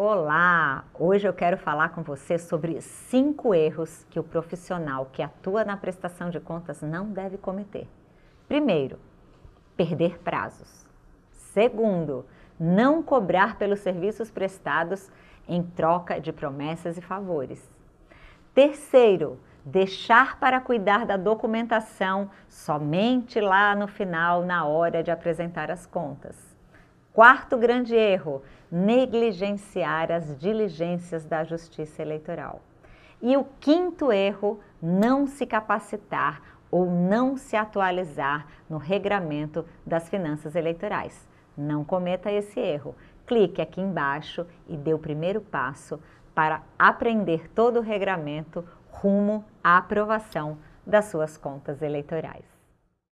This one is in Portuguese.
Olá! Hoje eu quero falar com você sobre cinco erros que o profissional que atua na prestação de contas não deve cometer. Primeiro, perder prazos. Segundo, não cobrar pelos serviços prestados em troca de promessas e favores. Terceiro, deixar para cuidar da documentação somente lá no final, na hora de apresentar as contas. Quarto grande erro, negligenciar as diligências da Justiça Eleitoral. E o quinto erro, não se capacitar ou não se atualizar no regramento das finanças eleitorais. Não cometa esse erro. Clique aqui embaixo e dê o primeiro passo para aprender todo o regramento rumo à aprovação das suas contas eleitorais.